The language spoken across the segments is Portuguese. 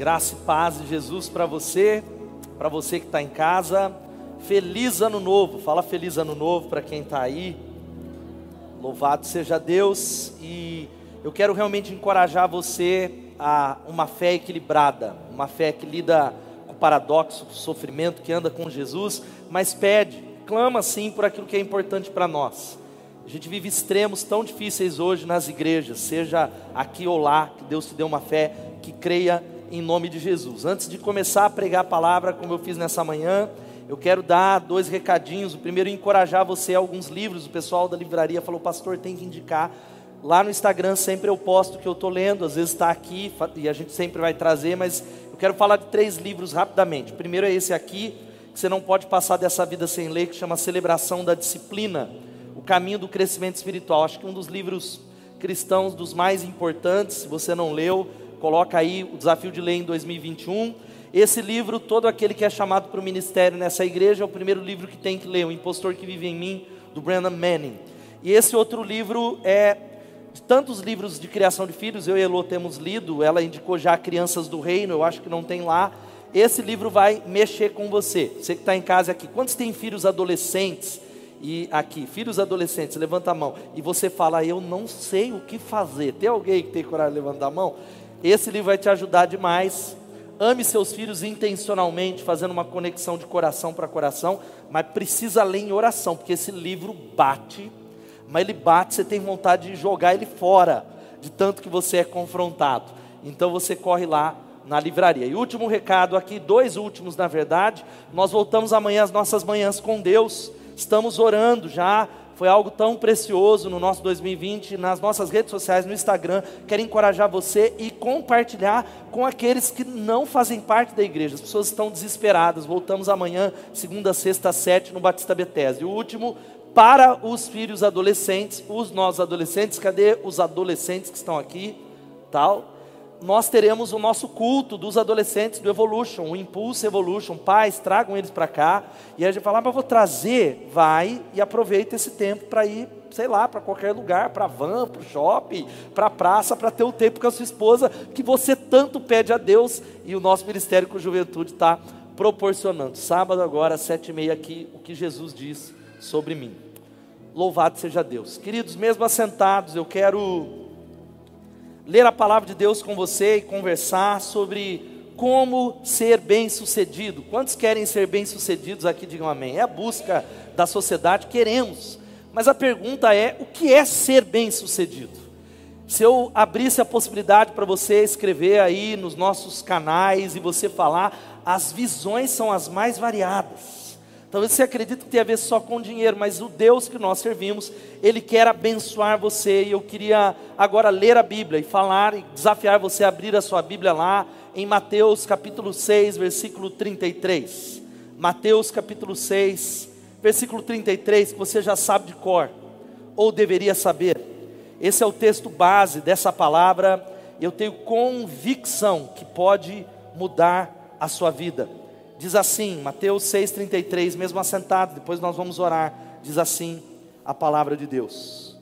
Graça e paz de Jesus para você, para você que está em casa. Feliz ano novo, fala feliz ano novo para quem está aí. Louvado seja Deus e eu quero realmente encorajar você a uma fé equilibrada, uma fé que lida com o paradoxo, com o sofrimento, que anda com Jesus, mas pede, clama sim por aquilo que é importante para nós. A gente vive extremos tão difíceis hoje nas igrejas, seja aqui ou lá, que Deus te dê uma fé que creia em nome de Jesus. Antes de começar a pregar a palavra, como eu fiz nessa manhã, eu quero dar dois recadinhos. O primeiro, encorajar você a alguns livros. O pessoal da livraria falou, pastor, tem que indicar. Lá no Instagram sempre eu posto o que eu estou lendo, às vezes está aqui e a gente sempre vai trazer, mas eu quero falar de três livros rapidamente. O primeiro é esse aqui, que você não pode passar dessa vida sem ler, que chama Celebração da Disciplina, o caminho do crescimento espiritual. Acho que um dos livros cristãos dos mais importantes, se você não leu, coloca aí o desafio de ler em 2021. Esse livro, todo aquele que é chamado para o ministério nessa igreja, é o primeiro livro que tem que ler, O Impostor que Vive em Mim, do Brandon Manning. E esse outro livro é tantos livros de criação de filhos, eu e Elô temos lido, ela indicou já Crianças do Reino, eu acho que não tem lá. Esse livro vai mexer com você. Você que está em casa aqui, quantos tem filhos adolescentes? E aqui, filhos adolescentes, levanta a mão. E você fala, eu não sei o que fazer. Tem alguém que tem coragem de levantar a mão? Esse livro vai te ajudar demais. Ame seus filhos intencionalmente, fazendo uma conexão de coração para coração, mas precisa ler em oração, porque esse livro bate, mas ele bate, você tem vontade de jogar ele fora, de tanto que você é confrontado. Então você corre lá na livraria. E último recado aqui, dois últimos na verdade, nós voltamos amanhã às nossas manhãs com Deus. Estamos orando já foi algo tão precioso no nosso 2020, nas nossas redes sociais, no Instagram. Quero encorajar você e compartilhar com aqueles que não fazem parte da igreja. As pessoas estão desesperadas. Voltamos amanhã, segunda, sexta, sete, no Batista Bethesda. E o último, para os filhos adolescentes, os nossos adolescentes, cadê os adolescentes que estão aqui? Tal nós teremos o nosso culto dos adolescentes do Evolution, o Impulso Evolution. Pais, tragam eles para cá. E a gente fala, ah, mas vou trazer. Vai e aproveita esse tempo para ir, sei lá, para qualquer lugar, para van, para o shopping, para a praça, para ter o tempo com a sua esposa, que você tanto pede a Deus. E o nosso Ministério com Juventude está proporcionando. Sábado agora, sete e meia aqui, o que Jesus diz sobre mim. Louvado seja Deus. Queridos, mesmo assentados, eu quero ler a palavra de Deus com você e conversar sobre como ser bem-sucedido. Quantos querem ser bem-sucedidos aqui? Digam amém. É a busca da sociedade, queremos. Mas a pergunta é: o que é ser bem-sucedido? Se eu abrisse a possibilidade para você escrever aí nos nossos canais e você falar, as visões são as mais variadas. Talvez você acredite que tem a ver só com dinheiro, mas o Deus que nós servimos, Ele quer abençoar você. E eu queria agora ler a Bíblia e falar e desafiar você a abrir a sua Bíblia lá em Mateus capítulo 6, versículo 33. Mateus capítulo 6, versículo 33, que você já sabe de cor, ou deveria saber. Esse é o texto base dessa palavra. Eu tenho convicção que pode mudar a sua vida. Diz assim, Mateus 6,33, mesmo assentado, depois nós vamos orar. Diz assim a palavra de Deus: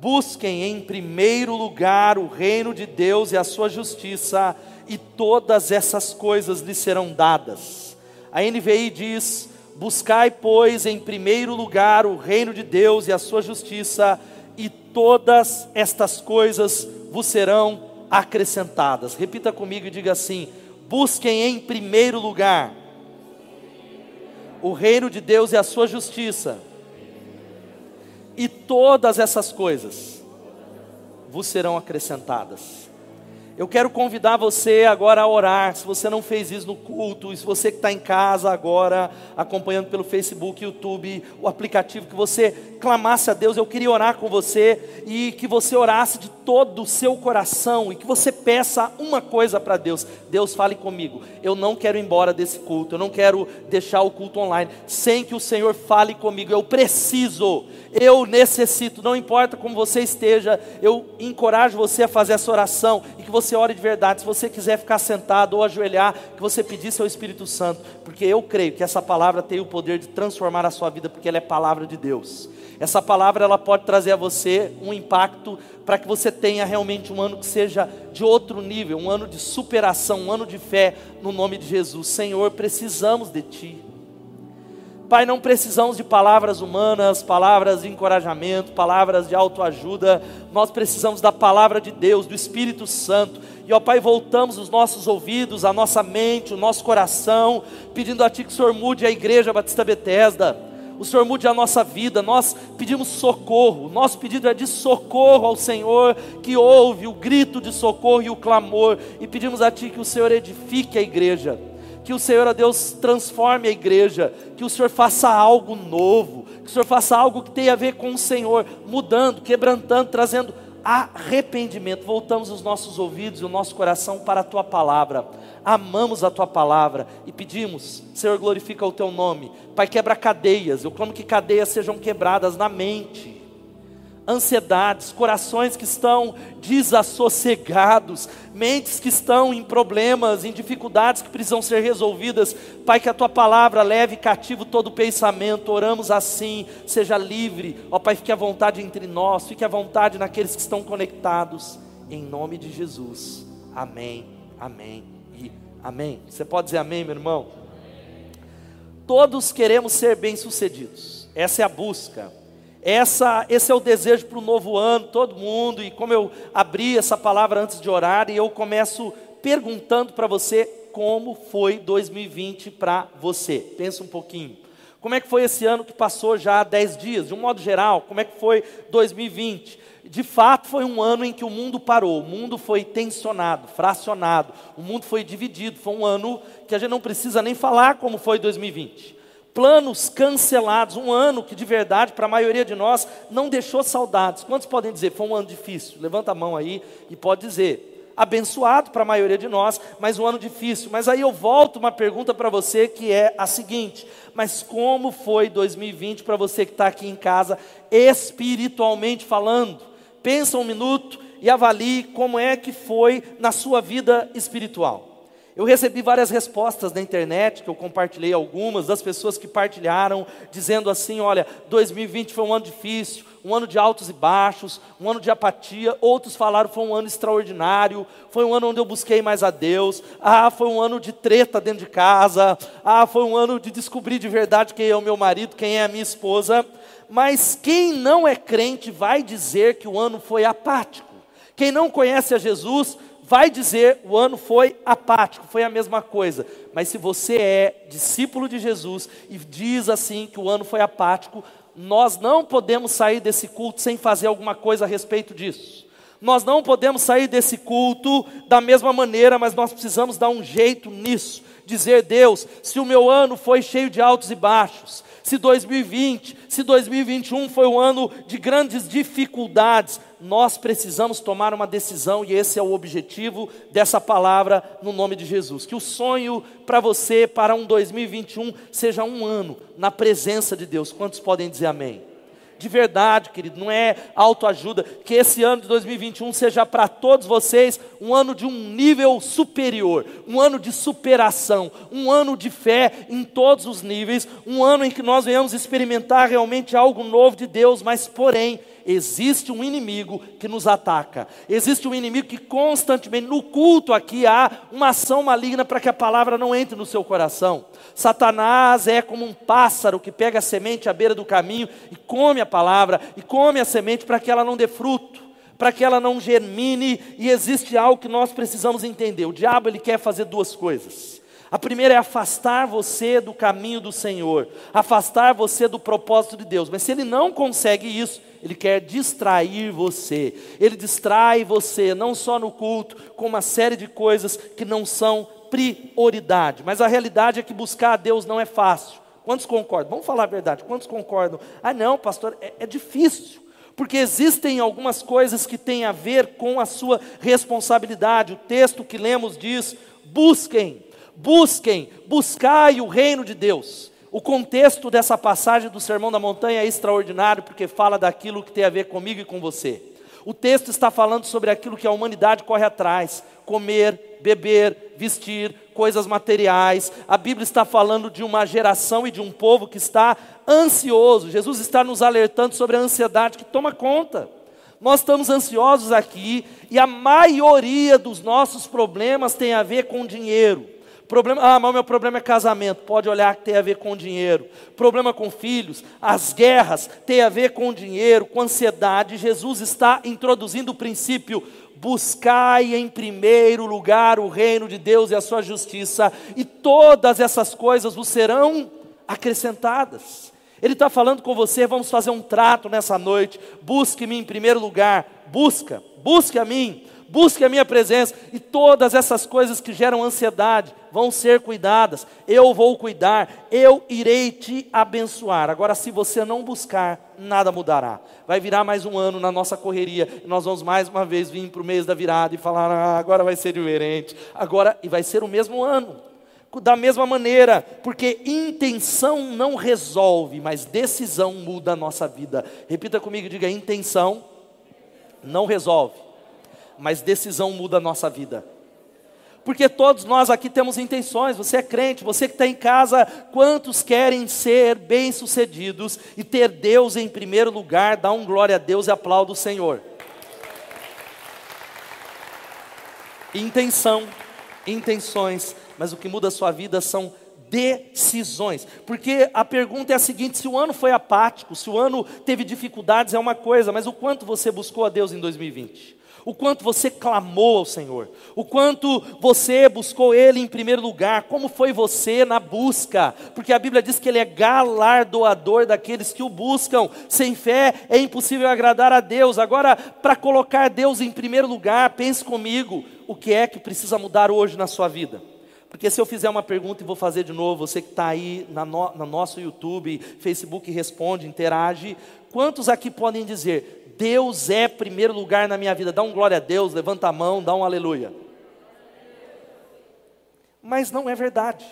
Busquem em primeiro lugar o reino de Deus e a sua justiça, e todas essas coisas lhes serão dadas. A NVI diz: Buscai, pois, em primeiro lugar o reino de Deus e a sua justiça, e todas estas coisas vos serão acrescentadas. Repita comigo e diga assim: Busquem em primeiro lugar o reino de Deus e a sua justiça, e todas essas coisas vos serão acrescentadas. Eu quero convidar você agora a orar. Se você não fez isso no culto, se você que está em casa agora, acompanhando pelo Facebook, YouTube, o aplicativo, que você clamasse a Deus. Eu queria orar com você e que você orasse de todo o seu coração e que você peça uma coisa para Deus. Deus fale comigo. Eu não quero ir embora desse culto. Eu não quero deixar o culto online sem que o Senhor fale comigo. Eu preciso. Eu necessito. Não importa como você esteja. Eu encorajo você a fazer essa oração e que você você ore de verdade. Se você quiser ficar sentado ou ajoelhar, que você pedisse ao Espírito Santo, porque eu creio que essa palavra tem o poder de transformar a sua vida, porque ela é palavra de Deus. essa palavra ela pode trazer a você um impacto para que você tenha realmente um ano que seja de outro nível, um ano de superação, um ano de fé no nome de Jesus. Senhor, precisamos de Ti. Pai, não precisamos de palavras humanas, palavras de encorajamento, palavras de autoajuda, nós precisamos da palavra de Deus, do Espírito Santo. E ó Pai, voltamos os nossos ouvidos, a nossa mente, o nosso coração, pedindo a Ti que o Senhor mude a igreja Batista Betesda, o Senhor mude a nossa vida, nós pedimos socorro, nosso pedido é de socorro ao Senhor, que ouve o grito de socorro e o clamor, e pedimos a Ti que o Senhor edifique a igreja que o Senhor, a Deus, transforme a igreja, que o Senhor faça algo novo, que o Senhor faça algo que tenha a ver com o Senhor, mudando, quebrantando, trazendo arrependimento. Voltamos os nossos ouvidos e o nosso coração para a tua palavra. Amamos a tua palavra e pedimos, Senhor, glorifica o teu nome. Pai, quebra cadeias. Eu clamo que cadeias sejam quebradas na mente ansiedades, corações que estão desassossegados, mentes que estão em problemas, em dificuldades que precisam ser resolvidas. Pai, que a tua palavra leve cativo todo pensamento. Oramos assim, seja livre. Ó Pai, fique à vontade entre nós, fique à vontade naqueles que estão conectados. Em nome de Jesus. Amém. Amém e amém. Você pode dizer amém, meu irmão? Todos queremos ser bem-sucedidos. Essa é a busca. Essa, esse é o desejo para o novo ano, todo mundo, e como eu abri essa palavra antes de orar, e eu começo perguntando para você como foi 2020 para você. Pensa um pouquinho. Como é que foi esse ano que passou já há 10 dias? De um modo geral, como é que foi 2020? De fato, foi um ano em que o mundo parou, o mundo foi tensionado, fracionado, o mundo foi dividido. Foi um ano que a gente não precisa nem falar como foi 2020 planos cancelados, um ano que de verdade, para a maioria de nós, não deixou saudades. Quantos podem dizer, foi um ano difícil? Levanta a mão aí e pode dizer. Abençoado para a maioria de nós, mas um ano difícil. Mas aí eu volto uma pergunta para você que é a seguinte: mas como foi 2020 para você que está aqui em casa, espiritualmente falando? Pensa um minuto e avalie como é que foi na sua vida espiritual. Eu recebi várias respostas na internet, que eu compartilhei algumas, das pessoas que partilharam, dizendo assim: olha, 2020 foi um ano difícil, um ano de altos e baixos, um ano de apatia. Outros falaram foi um ano extraordinário, foi um ano onde eu busquei mais a Deus. Ah, foi um ano de treta dentro de casa. Ah, foi um ano de descobrir de verdade quem é o meu marido, quem é a minha esposa. Mas quem não é crente vai dizer que o ano foi apático. Quem não conhece a Jesus vai dizer o ano foi apático, foi a mesma coisa. Mas se você é discípulo de Jesus e diz assim que o ano foi apático, nós não podemos sair desse culto sem fazer alguma coisa a respeito disso. Nós não podemos sair desse culto da mesma maneira, mas nós precisamos dar um jeito nisso. Dizer, Deus, se o meu ano foi cheio de altos e baixos, se 2020, se 2021 foi um ano de grandes dificuldades, nós precisamos tomar uma decisão e esse é o objetivo dessa palavra no nome de Jesus. Que o sonho para você, para um 2021, seja um ano na presença de Deus. Quantos podem dizer amém? De verdade, querido, não é autoajuda. Que esse ano de 2021 seja para todos vocês um ano de um nível superior, um ano de superação, um ano de fé em todos os níveis, um ano em que nós venhamos experimentar realmente algo novo de Deus, mas porém existe um inimigo que nos ataca. Existe um inimigo que constantemente, no culto aqui, há uma ação maligna para que a palavra não entre no seu coração. Satanás é como um pássaro que pega a semente à beira do caminho e come a palavra, e come a semente para que ela não dê fruto para que ela não germine, e existe algo que nós precisamos entender. O diabo ele quer fazer duas coisas. A primeira é afastar você do caminho do Senhor, afastar você do propósito de Deus. Mas se ele não consegue isso, ele quer distrair você. Ele distrai você, não só no culto, com uma série de coisas que não são prioridade. Mas a realidade é que buscar a Deus não é fácil. Quantos concordam? Vamos falar a verdade. Quantos concordam? Ah, não, pastor, é, é difícil porque existem algumas coisas que têm a ver com a sua responsabilidade. O texto que lemos diz: busquem, busquem, buscai o reino de Deus. O contexto dessa passagem do Sermão da Montanha é extraordinário, porque fala daquilo que tem a ver comigo e com você. O texto está falando sobre aquilo que a humanidade corre atrás: comer, beber, vestir, coisas materiais. A Bíblia está falando de uma geração e de um povo que está ansioso. Jesus está nos alertando sobre a ansiedade que toma conta. Nós estamos ansiosos aqui e a maioria dos nossos problemas tem a ver com dinheiro. Problema, ah, mas o meu problema é casamento. Pode olhar que tem a ver com dinheiro. Problema com filhos, as guerras tem a ver com dinheiro, com ansiedade. Jesus está introduzindo o princípio: buscai em primeiro lugar o reino de Deus e a sua justiça, e todas essas coisas vos serão acrescentadas. Ele está falando com você, vamos fazer um trato nessa noite. Busque-me em primeiro lugar, busca, busque a mim busque a minha presença, e todas essas coisas que geram ansiedade vão ser cuidadas. Eu vou cuidar, eu irei te abençoar. Agora, se você não buscar, nada mudará. Vai virar mais um ano na nossa correria, nós vamos mais uma vez vir para o mês da virada e falar: ah, agora vai ser diferente, agora, e vai ser o mesmo ano. Da mesma maneira, porque intenção não resolve, mas decisão muda a nossa vida. Repita comigo, diga: intenção não resolve mas decisão muda a nossa vida. Porque todos nós aqui temos intenções, você é crente, você que está em casa, quantos querem ser bem-sucedidos e ter Deus em primeiro lugar, dá um glória a Deus e aplauda o Senhor. Intenção, intenções, mas o que muda a sua vida são decisões. Porque a pergunta é a seguinte: se o ano foi apático, se o ano teve dificuldades, é uma coisa, mas o quanto você buscou a Deus em 2020? O quanto você clamou ao Senhor, o quanto você buscou Ele em primeiro lugar, como foi você na busca, porque a Bíblia diz que Ele é galardoador daqueles que o buscam, sem fé é impossível agradar a Deus. Agora, para colocar Deus em primeiro lugar, pense comigo, o que é que precisa mudar hoje na sua vida? Porque se eu fizer uma pergunta e vou fazer de novo, você que está aí na no, no nosso YouTube, Facebook, responde, interage. Quantos aqui podem dizer, Deus é primeiro lugar na minha vida. Dá um glória a Deus, levanta a mão, dá um aleluia. Mas não é verdade.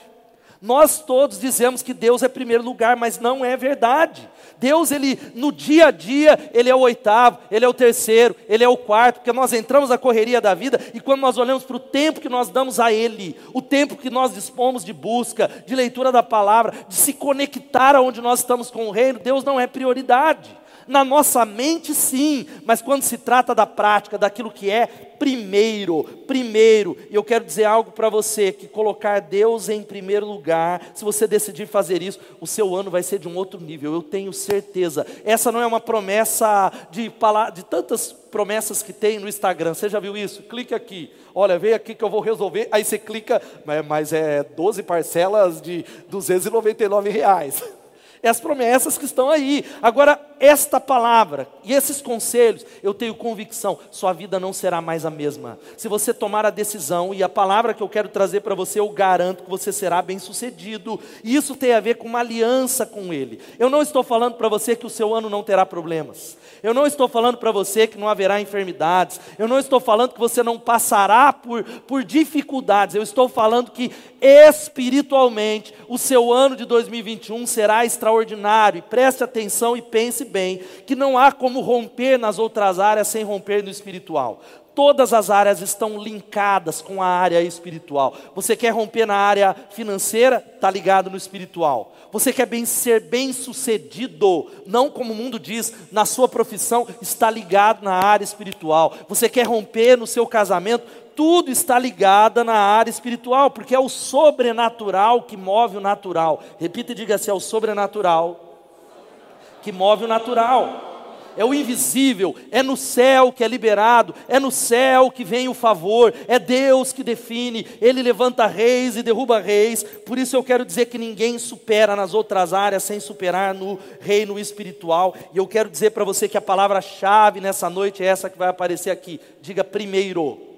Nós todos dizemos que Deus é primeiro lugar, mas não é verdade. Deus, ele no dia a dia, ele é o oitavo, ele é o terceiro, ele é o quarto, porque nós entramos na correria da vida e quando nós olhamos para o tempo que nós damos a Ele, o tempo que nós dispomos de busca, de leitura da palavra, de se conectar aonde nós estamos com o reino, Deus não é prioridade. Na nossa mente, sim, mas quando se trata da prática, daquilo que é primeiro, primeiro, e eu quero dizer algo para você: que colocar Deus em primeiro lugar, se você decidir fazer isso, o seu ano vai ser de um outro nível, eu tenho certeza. Essa não é uma promessa de, de tantas promessas que tem no Instagram, você já viu isso? Clique aqui, olha, vem aqui que eu vou resolver, aí você clica, mas é 12 parcelas de 299 reais. É as promessas que estão aí. Agora, esta palavra e esses conselhos, eu tenho convicção, sua vida não será mais a mesma. Se você tomar a decisão, e a palavra que eu quero trazer para você, eu garanto que você será bem sucedido. E isso tem a ver com uma aliança com Ele. Eu não estou falando para você que o seu ano não terá problemas. Eu não estou falando para você que não haverá enfermidades. Eu não estou falando que você não passará por, por dificuldades. Eu estou falando que espiritualmente o seu ano de 2021 será extraordinário. E preste atenção e pense bem que não há como romper nas outras áreas sem romper no espiritual. Todas as áreas estão linkadas com a área espiritual. Você quer romper na área financeira? Está ligado no espiritual. Você quer bem, ser bem sucedido, não como o mundo diz, na sua profissão, está ligado na área espiritual. Você quer romper no seu casamento? Tudo está ligado na área espiritual, porque é o sobrenatural que move o natural. Repita e diga assim: é o sobrenatural que move o natural. É o invisível, é no céu que é liberado, é no céu que vem o favor, é Deus que define, Ele levanta reis e derruba reis, por isso eu quero dizer que ninguém supera nas outras áreas sem superar no reino espiritual, e eu quero dizer para você que a palavra-chave nessa noite é essa que vai aparecer aqui, diga primeiro.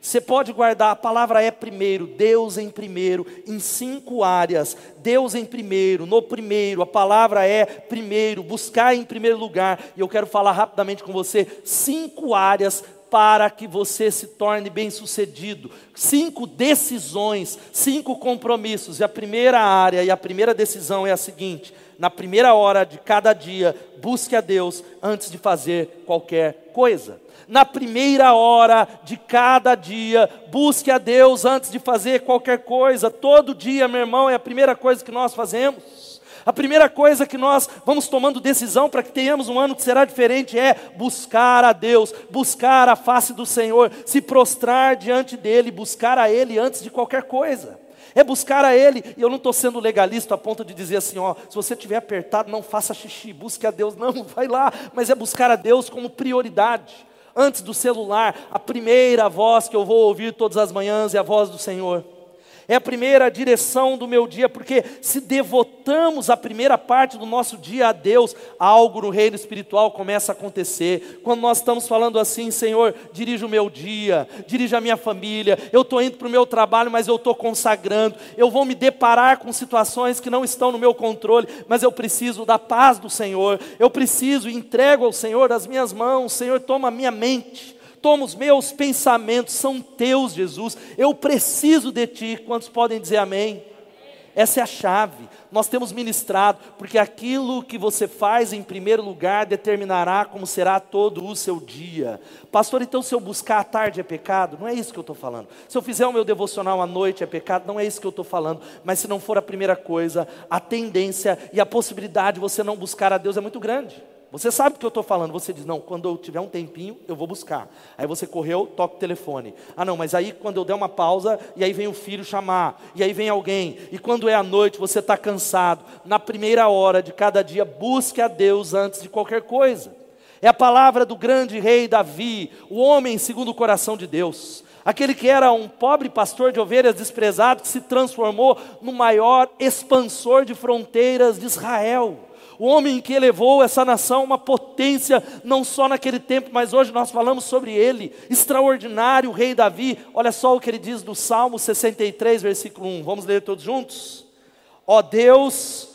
Você pode guardar, a palavra é primeiro, Deus em primeiro, em cinco áreas. Deus em primeiro, no primeiro, a palavra é primeiro, buscar em primeiro lugar. E eu quero falar rapidamente com você cinco áreas para que você se torne bem-sucedido. Cinco decisões, cinco compromissos. E a primeira área e a primeira decisão é a seguinte: na primeira hora de cada dia, busque a Deus antes de fazer qualquer coisa. Na primeira hora de cada dia, busque a Deus antes de fazer qualquer coisa. Todo dia, meu irmão, é a primeira coisa que nós fazemos. A primeira coisa que nós vamos tomando decisão para que tenhamos um ano que será diferente é buscar a Deus, buscar a face do Senhor, se prostrar diante dEle, buscar a Ele antes de qualquer coisa. É buscar a Ele, e eu não estou sendo legalista a ponto de dizer assim, ó, se você estiver apertado, não faça xixi, busque a Deus, não, vai lá, mas é buscar a Deus como prioridade. Antes do celular, a primeira voz que eu vou ouvir todas as manhãs é a voz do Senhor é a primeira direção do meu dia, porque se devotamos a primeira parte do nosso dia a Deus, algo no reino espiritual começa a acontecer. Quando nós estamos falando assim, Senhor, dirija o meu dia, dirija a minha família, eu estou indo para o meu trabalho, mas eu estou consagrando, eu vou me deparar com situações que não estão no meu controle, mas eu preciso da paz do Senhor, eu preciso, entrego ao Senhor as minhas mãos, Senhor, toma a minha mente toma os meus pensamentos, são teus, Jesus. Eu preciso de ti. Quantos podem dizer amém? Essa é a chave. Nós temos ministrado, porque aquilo que você faz em primeiro lugar determinará como será todo o seu dia. Pastor, então se eu buscar à tarde é pecado? Não é isso que eu estou falando. Se eu fizer o meu devocional à noite é pecado? Não é isso que eu estou falando. Mas se não for a primeira coisa, a tendência e a possibilidade de você não buscar a Deus é muito grande. Você sabe o que eu estou falando. Você diz, não, quando eu tiver um tempinho, eu vou buscar. Aí você correu, toca o telefone. Ah, não, mas aí quando eu der uma pausa, e aí vem o filho chamar, e aí vem alguém. E quando é a noite, você está cansado. Na primeira hora de cada dia, busque a Deus antes de qualquer coisa. É a palavra do grande rei Davi, o homem segundo o coração de Deus. Aquele que era um pobre pastor de ovelhas desprezado, que se transformou no maior expansor de fronteiras de Israel o homem que elevou essa nação uma potência, não só naquele tempo, mas hoje nós falamos sobre ele, extraordinário, o rei Davi. Olha só o que ele diz no Salmo 63, versículo 1. Vamos ler todos juntos? Ó Deus,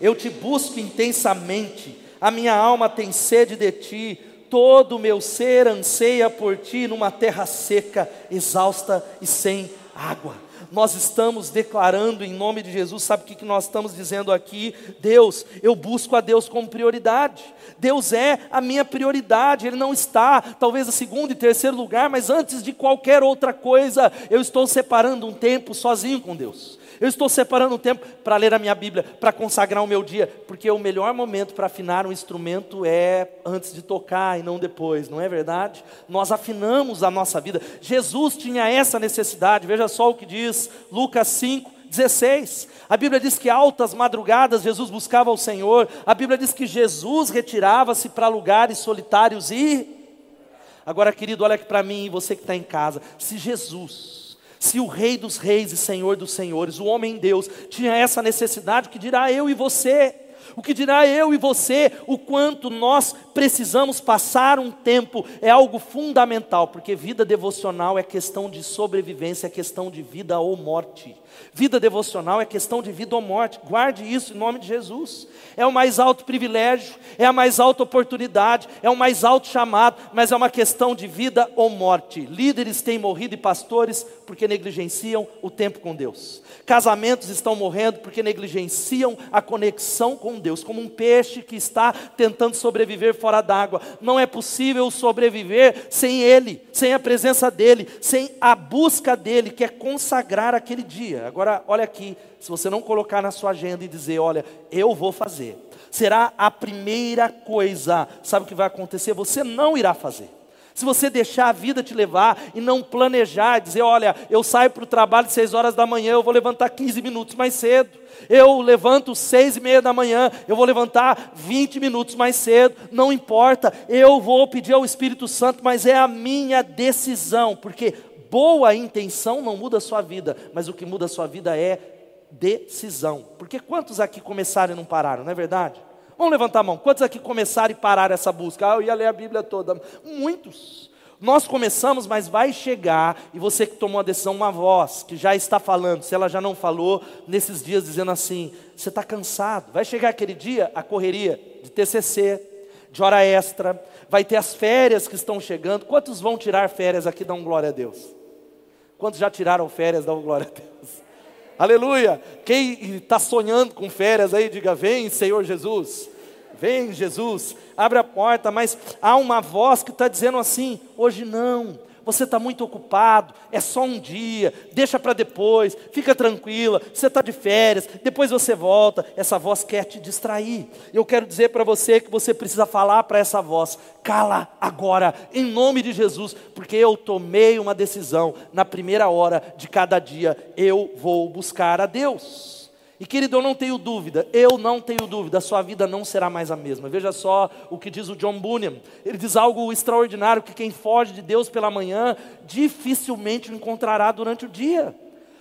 eu te busco intensamente, a minha alma tem sede de ti, todo o meu ser anseia por ti numa terra seca, exausta e sem água nós estamos declarando em nome de Jesus, sabe o que nós estamos dizendo aqui? Deus, eu busco a Deus como prioridade, Deus é a minha prioridade, Ele não está, talvez, em segundo e terceiro lugar, mas antes de qualquer outra coisa, eu estou separando um tempo sozinho com Deus. Eu estou separando um tempo para ler a minha Bíblia, para consagrar o meu dia, porque o melhor momento para afinar um instrumento é antes de tocar e não depois, não é verdade? Nós afinamos a nossa vida. Jesus tinha essa necessidade, veja só o que diz Lucas 5, 16. A Bíblia diz que altas madrugadas Jesus buscava o Senhor. A Bíblia diz que Jesus retirava-se para lugares solitários e. Agora, querido, olha aqui para mim você que está em casa. Se Jesus se o Rei dos Reis e Senhor dos Senhores, o homem Deus, tinha essa necessidade, o que dirá eu e você? O que dirá eu e você, o quanto nós precisamos passar um tempo, é algo fundamental, porque vida devocional é questão de sobrevivência, é questão de vida ou morte. Vida devocional é questão de vida ou morte. Guarde isso em nome de Jesus. É o mais alto privilégio, é a mais alta oportunidade, é o mais alto chamado, mas é uma questão de vida ou morte. Líderes têm morrido e pastores porque negligenciam o tempo com Deus. Casamentos estão morrendo porque negligenciam a conexão com Deus, como um peixe que está tentando sobreviver fora d'água. Não é possível sobreviver sem Ele, sem a presença dEle, sem a busca dEle, que é consagrar aquele dia. Agora, olha aqui, se você não colocar na sua agenda e dizer, olha, eu vou fazer, será a primeira coisa, sabe o que vai acontecer? Você não irá fazer. Se você deixar a vida te levar e não planejar, dizer, olha, eu saio para o trabalho às seis horas da manhã, eu vou levantar 15 minutos mais cedo. Eu levanto seis e meia da manhã, eu vou levantar 20 minutos mais cedo, não importa, eu vou pedir ao Espírito Santo, mas é a minha decisão, porque boa intenção não muda a sua vida, mas o que muda a sua vida é decisão. Porque quantos aqui começaram e não pararam, não é verdade? Vamos levantar a mão. Quantos aqui começaram e pararam essa busca? Ah, eu ia ler a Bíblia toda. Muitos. Nós começamos, mas vai chegar, e você que tomou a decisão, uma voz que já está falando, se ela já não falou nesses dias, dizendo assim: você está cansado. Vai chegar aquele dia, a correria de TCC, de hora extra, vai ter as férias que estão chegando. Quantos vão tirar férias aqui? Dão glória a Deus. Quantos já tiraram férias? Dão glória a Deus. Aleluia. Quem está sonhando com férias aí, diga: Vem, Senhor Jesus. Vem, Jesus. Abre a porta, mas há uma voz que está dizendo assim: Hoje não você está muito ocupado, é só um dia, deixa para depois, fica tranquila, você está de férias, depois você volta. Essa voz quer te distrair. Eu quero dizer para você que você precisa falar para essa voz: cala agora, em nome de Jesus, porque eu tomei uma decisão, na primeira hora de cada dia, eu vou buscar a Deus. E querido, eu não tenho dúvida, eu não tenho dúvida, a sua vida não será mais a mesma. Veja só o que diz o John Bunyan. Ele diz algo extraordinário: que quem foge de Deus pela manhã dificilmente o encontrará durante o dia.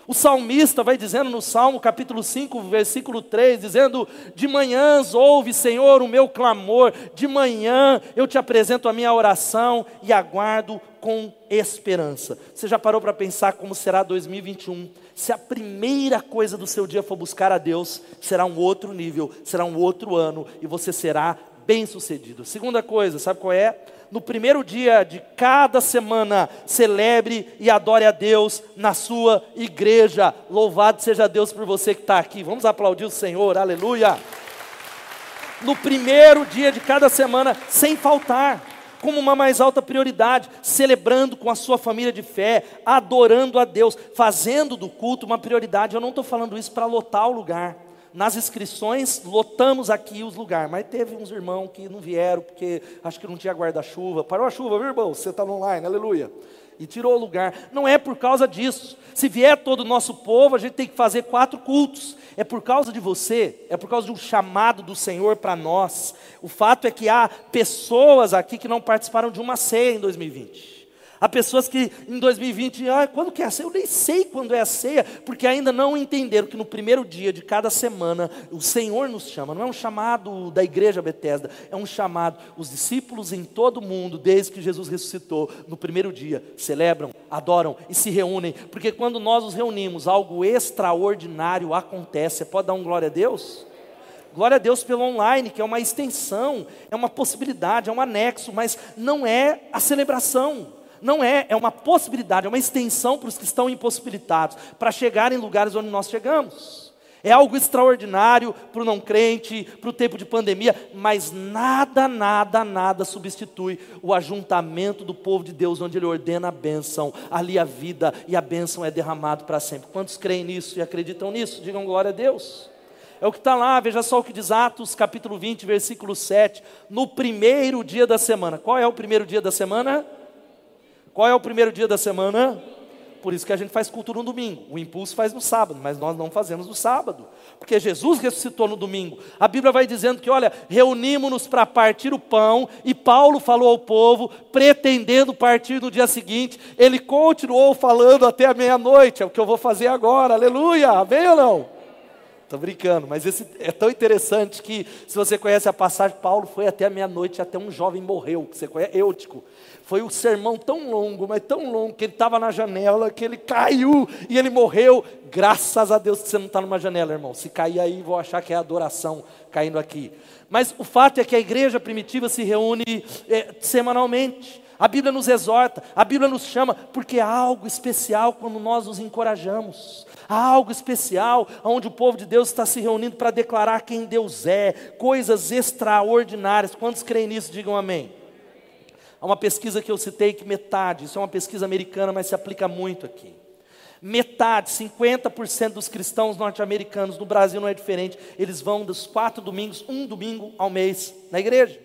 O salmista vai dizendo no Salmo capítulo 5, versículo 3, dizendo: De manhãs ouve, Senhor, o meu clamor, de manhã eu te apresento a minha oração e aguardo com esperança. Você já parou para pensar como será 2021? Se a primeira coisa do seu dia for buscar a Deus, será um outro nível, será um outro ano e você será bem sucedido. Segunda coisa, sabe qual é? no primeiro dia de cada semana, celebre e adore a Deus na sua igreja. Louvado seja Deus por você que está aqui. Vamos aplaudir o Senhor, aleluia. No primeiro dia de cada semana, sem faltar, como uma mais alta prioridade, celebrando com a sua família de fé, adorando a Deus, fazendo do culto uma prioridade. Eu não estou falando isso para lotar o lugar nas inscrições, lotamos aqui os lugares, mas teve uns irmãos que não vieram, porque acho que não tinha guarda-chuva. Parou a chuva, viu, irmão? Você está online, aleluia. E tirou o lugar. Não é por causa disso. Se vier todo o nosso povo, a gente tem que fazer quatro cultos. É por causa de você, é por causa de um chamado do Senhor para nós. O fato é que há pessoas aqui que não participaram de uma ceia em 2020. Há pessoas que em 2020, ah, quando que é a ceia? Eu nem sei quando é a ceia, porque ainda não entenderam que no primeiro dia de cada semana o Senhor nos chama. Não é um chamado da igreja Bethesda, é um chamado. Os discípulos em todo o mundo, desde que Jesus ressuscitou, no primeiro dia, celebram, adoram e se reúnem, porque quando nós nos reunimos, algo extraordinário acontece. Você pode dar um glória a Deus? Glória a Deus pelo online, que é uma extensão, é uma possibilidade, é um anexo, mas não é a celebração. Não é, é uma possibilidade, é uma extensão para os que estão impossibilitados, para chegar em lugares onde nós chegamos. É algo extraordinário para o não crente, para o tempo de pandemia, mas nada, nada, nada substitui o ajuntamento do povo de Deus, onde Ele ordena a bênção, ali a vida e a bênção é derramado para sempre. Quantos creem nisso e acreditam nisso? Digam glória a Deus. É o que está lá, veja só o que diz Atos capítulo 20, versículo 7. No primeiro dia da semana. Qual é o primeiro dia da semana? Qual é o primeiro dia da semana? Por isso que a gente faz culto no domingo. O impulso faz no sábado, mas nós não fazemos no sábado. Porque Jesus ressuscitou no domingo. A Bíblia vai dizendo que, olha, reunimos-nos para partir o pão, e Paulo falou ao povo, pretendendo partir no dia seguinte. Ele continuou falando até a meia-noite. É o que eu vou fazer agora. Aleluia! Amém ou não? Estou brincando, mas esse é tão interessante que, se você conhece a passagem, Paulo foi até a meia-noite, até um jovem morreu, que você conhece, Eutico. Foi um sermão tão longo, mas tão longo, que ele estava na janela, que ele caiu e ele morreu. Graças a Deus que você não está numa janela, irmão. Se cair aí, vou achar que é adoração caindo aqui. Mas o fato é que a igreja primitiva se reúne é, semanalmente. A Bíblia nos exorta, a Bíblia nos chama, porque há algo especial quando nós nos encorajamos. Há algo especial onde o povo de Deus está se reunindo para declarar quem Deus é, coisas extraordinárias. Quantos creem nisso, digam amém. Há uma pesquisa que eu citei que metade, isso é uma pesquisa americana, mas se aplica muito aqui. Metade, 50% dos cristãos norte-americanos, no Brasil não é diferente, eles vão dos quatro domingos, um domingo ao mês na igreja.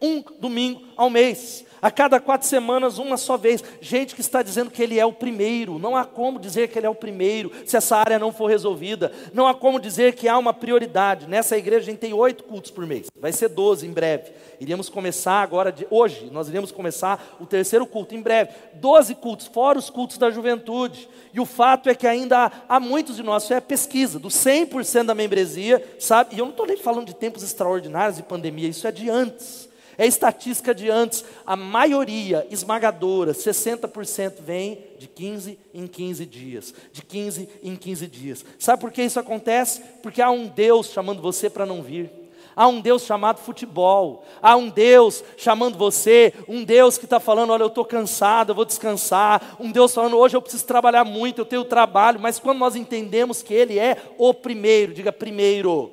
Um domingo ao mês. A cada quatro semanas, uma só vez. Gente que está dizendo que ele é o primeiro. Não há como dizer que ele é o primeiro se essa área não for resolvida. Não há como dizer que há uma prioridade. Nessa igreja a gente tem oito cultos por mês. Vai ser doze em breve. Iríamos começar agora, de, hoje, nós iríamos começar o terceiro culto em breve. Doze cultos, fora os cultos da juventude. E o fato é que ainda há, há muitos de nós, isso é pesquisa, do 100% da membresia, sabe? E eu não estou nem falando de tempos extraordinários de pandemia, isso é de antes. É estatística de antes, a maioria esmagadora, 60% vem de 15 em 15 dias. De 15 em 15 dias. Sabe por que isso acontece? Porque há um Deus chamando você para não vir. Há um Deus chamado futebol. Há um Deus chamando você. Um Deus que está falando: olha, eu estou cansado, eu vou descansar. Um Deus falando: hoje eu preciso trabalhar muito, eu tenho trabalho. Mas quando nós entendemos que Ele é o primeiro, diga primeiro,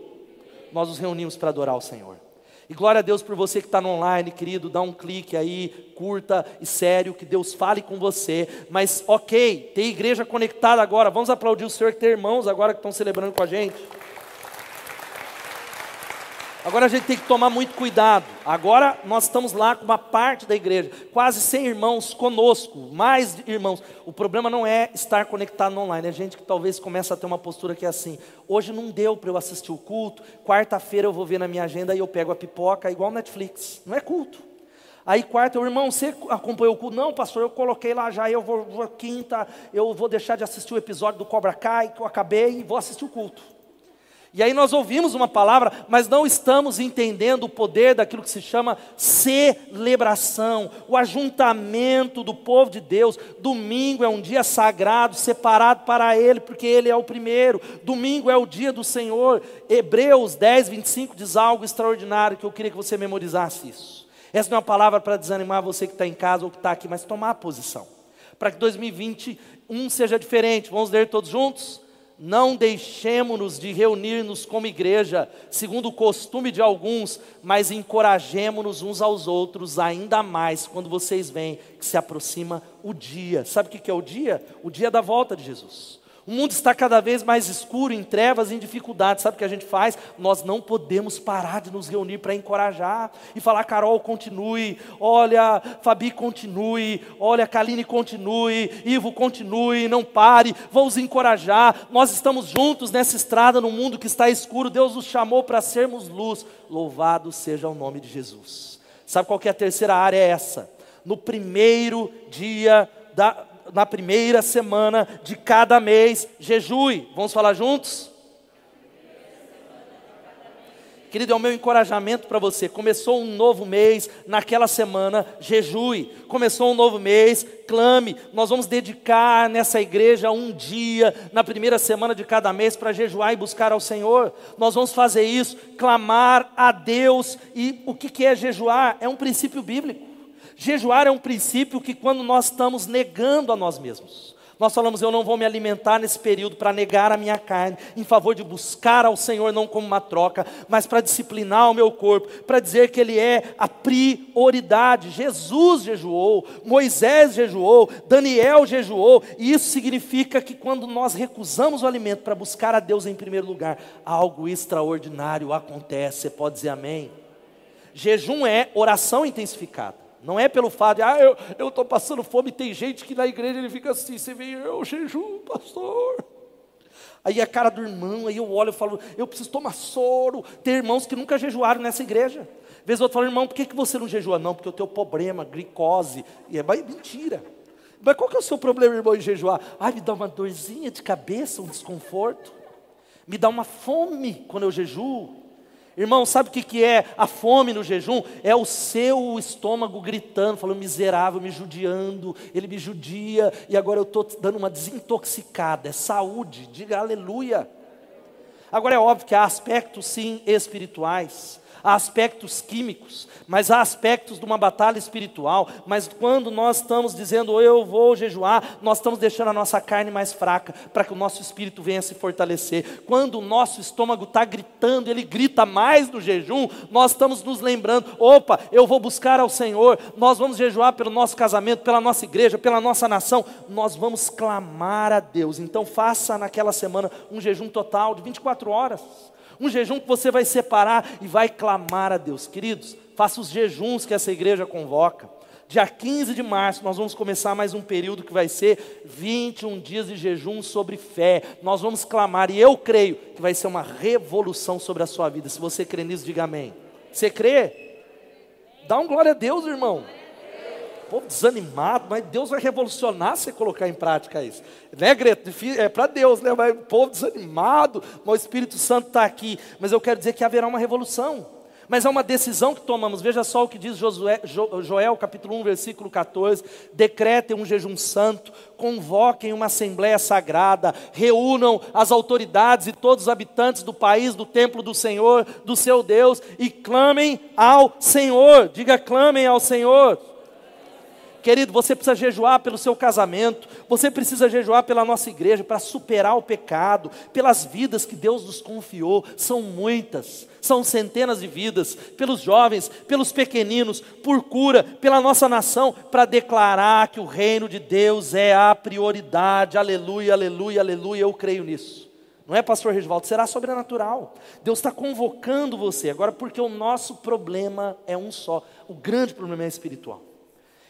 nós nos reunimos para adorar o Senhor. E glória a Deus por você que está no online, querido, dá um clique aí, curta e sério, que Deus fale com você. Mas ok, tem igreja conectada agora, vamos aplaudir o Senhor que tem irmãos agora que estão celebrando com a gente. Agora a gente tem que tomar muito cuidado. Agora nós estamos lá com uma parte da igreja, quase 100 irmãos conosco, mais irmãos. O problema não é estar conectado online, é gente que talvez comece a ter uma postura que é assim: hoje não deu para eu assistir o culto, quarta-feira eu vou ver na minha agenda e eu pego a pipoca, igual Netflix. Não é culto. Aí quarta, o irmão, você acompanhou o culto? Não, pastor, eu coloquei lá já, eu vou, vou quinta, eu vou deixar de assistir o episódio do Cobra Kai, que eu acabei, e vou assistir o culto. E aí nós ouvimos uma palavra, mas não estamos entendendo o poder daquilo que se chama celebração, o ajuntamento do povo de Deus. Domingo é um dia sagrado, separado para Ele, porque Ele é o primeiro. Domingo é o dia do Senhor. Hebreus 10, 25 diz algo extraordinário que eu queria que você memorizasse isso. Essa não é uma palavra para desanimar você que está em casa ou que está aqui, mas tomar posição. Para que 2021 seja diferente. Vamos ler todos juntos? Não deixemos-nos de reunir-nos como igreja, segundo o costume de alguns, mas encorajemos-nos uns aos outros ainda mais quando vocês veem que se aproxima o dia. Sabe o que é o dia? O dia da volta de Jesus. O mundo está cada vez mais escuro, em trevas em dificuldades. Sabe o que a gente faz? Nós não podemos parar de nos reunir para encorajar e falar: Carol, continue. Olha, Fabi, continue. Olha, Kaline, continue. Ivo, continue. Não pare. Vamos encorajar. Nós estamos juntos nessa estrada no mundo que está escuro. Deus nos chamou para sermos luz. Louvado seja o nome de Jesus. Sabe qual é a terceira área? É essa. No primeiro dia da na primeira semana de cada mês, jejue. Vamos falar juntos? Querido, é o meu encorajamento para você. Começou um novo mês, naquela semana, jejue. Começou um novo mês, clame. Nós vamos dedicar nessa igreja um dia, na primeira semana de cada mês, para jejuar e buscar ao Senhor. Nós vamos fazer isso, clamar a Deus. E o que é jejuar? É um princípio bíblico. Jejuar é um princípio que, quando nós estamos negando a nós mesmos, nós falamos, eu não vou me alimentar nesse período para negar a minha carne, em favor de buscar ao Senhor, não como uma troca, mas para disciplinar o meu corpo, para dizer que Ele é a prioridade. Jesus jejuou, Moisés jejuou, Daniel jejuou, e isso significa que quando nós recusamos o alimento para buscar a Deus em primeiro lugar, algo extraordinário acontece. Você pode dizer amém? Jejum é oração intensificada. Não é pelo fato de, ah, eu estou passando fome, tem gente que na igreja ele fica assim, você vem, eu jejum, pastor. Aí a cara do irmão, aí eu olho e falo, eu preciso tomar soro. Tem irmãos que nunca jejuaram nessa igreja. Vezes outro fala, irmão, por que, que você não jejua? Não, porque eu tenho problema, glicose. E é mentira. Mas qual que é o seu problema, irmão, em jejuar? Ai, me dá uma dorzinha de cabeça, um desconforto. Me dá uma fome quando eu jejuo. Irmão, sabe o que é a fome no jejum? É o seu estômago gritando, falando miserável, me judiando, ele me judia, e agora eu estou dando uma desintoxicada. É saúde, diga aleluia. Agora é óbvio que há aspectos sim espirituais, há aspectos químicos, mas há aspectos de uma batalha espiritual. Mas quando nós estamos dizendo eu vou jejuar, nós estamos deixando a nossa carne mais fraca para que o nosso espírito venha se fortalecer. Quando o nosso estômago está gritando, ele grita mais no jejum, nós estamos nos lembrando: opa, eu vou buscar ao Senhor, nós vamos jejuar pelo nosso casamento, pela nossa igreja, pela nossa nação, nós vamos clamar a Deus. Então faça naquela semana um jejum total de 24 horas. Um jejum que você vai separar e vai clamar a Deus. Queridos, faça os jejuns que essa igreja convoca. Dia 15 de março, nós vamos começar mais um período que vai ser 21 dias de jejum sobre fé. Nós vamos clamar, e eu creio que vai ser uma revolução sobre a sua vida. Se você crê nisso, diga amém. Você crê? Dá um glória a Deus, irmão povo desanimado, mas Deus vai revolucionar se colocar em prática isso. Né, Greta? É para Deus, né? Mas o povo desanimado, mas o Espírito Santo está aqui. Mas eu quero dizer que haverá uma revolução. mas é uma decisão que tomamos. Veja só o que diz Josué, jo, Joel, capítulo 1, versículo 14: decretem um jejum santo, convoquem uma assembleia sagrada, reúnam as autoridades e todos os habitantes do país, do templo do Senhor, do seu Deus, e clamem ao Senhor. Diga, clamem ao Senhor. Querido, você precisa jejuar pelo seu casamento, você precisa jejuar pela nossa igreja, para superar o pecado, pelas vidas que Deus nos confiou, são muitas, são centenas de vidas, pelos jovens, pelos pequeninos, por cura, pela nossa nação, para declarar que o reino de Deus é a prioridade, aleluia, aleluia, aleluia, eu creio nisso. Não é, pastor Regivaldo? Será sobrenatural. Deus está convocando você. Agora, porque o nosso problema é um só. O grande problema é espiritual